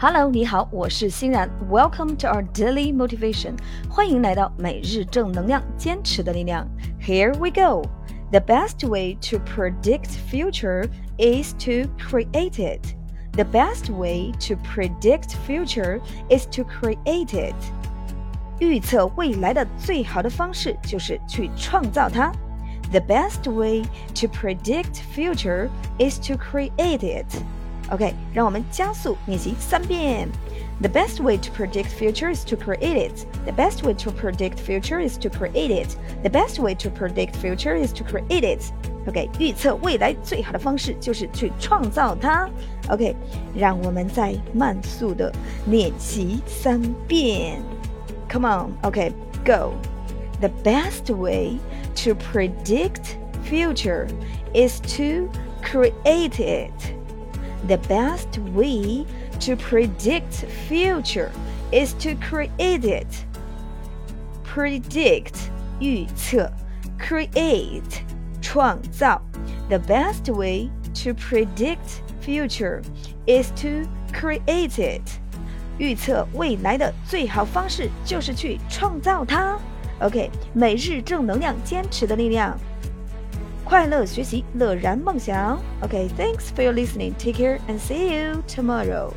Hello，你好，我是欣然。Welcome to our daily motivation，欢迎来到每日正能量，坚持的力量。Here we go. The best way to predict future is to create it. The best way to predict future is to create it. 预测未来的最好的方式就是去创造它。The best way to predict future is to create it. OK，让我们加速练习三遍。The best way to predict future is to create it. The best way to predict future is to create it. The best way to predict future is to create it. OK，预测未来最好的方式就是去创造它。OK，让我们再慢速的练习三遍。Come on, OK, go. The best way to predict future is to create it. The best way to predict future is to create it. Predict 预测，create 创造。The best way to predict future is to create it. 预测未来的最好方式就是去创造它。OK，每日正能量，坚持的力量， 快乐学习，乐然梦想。OK，thanks for your listening. Take care and see you tomorrow.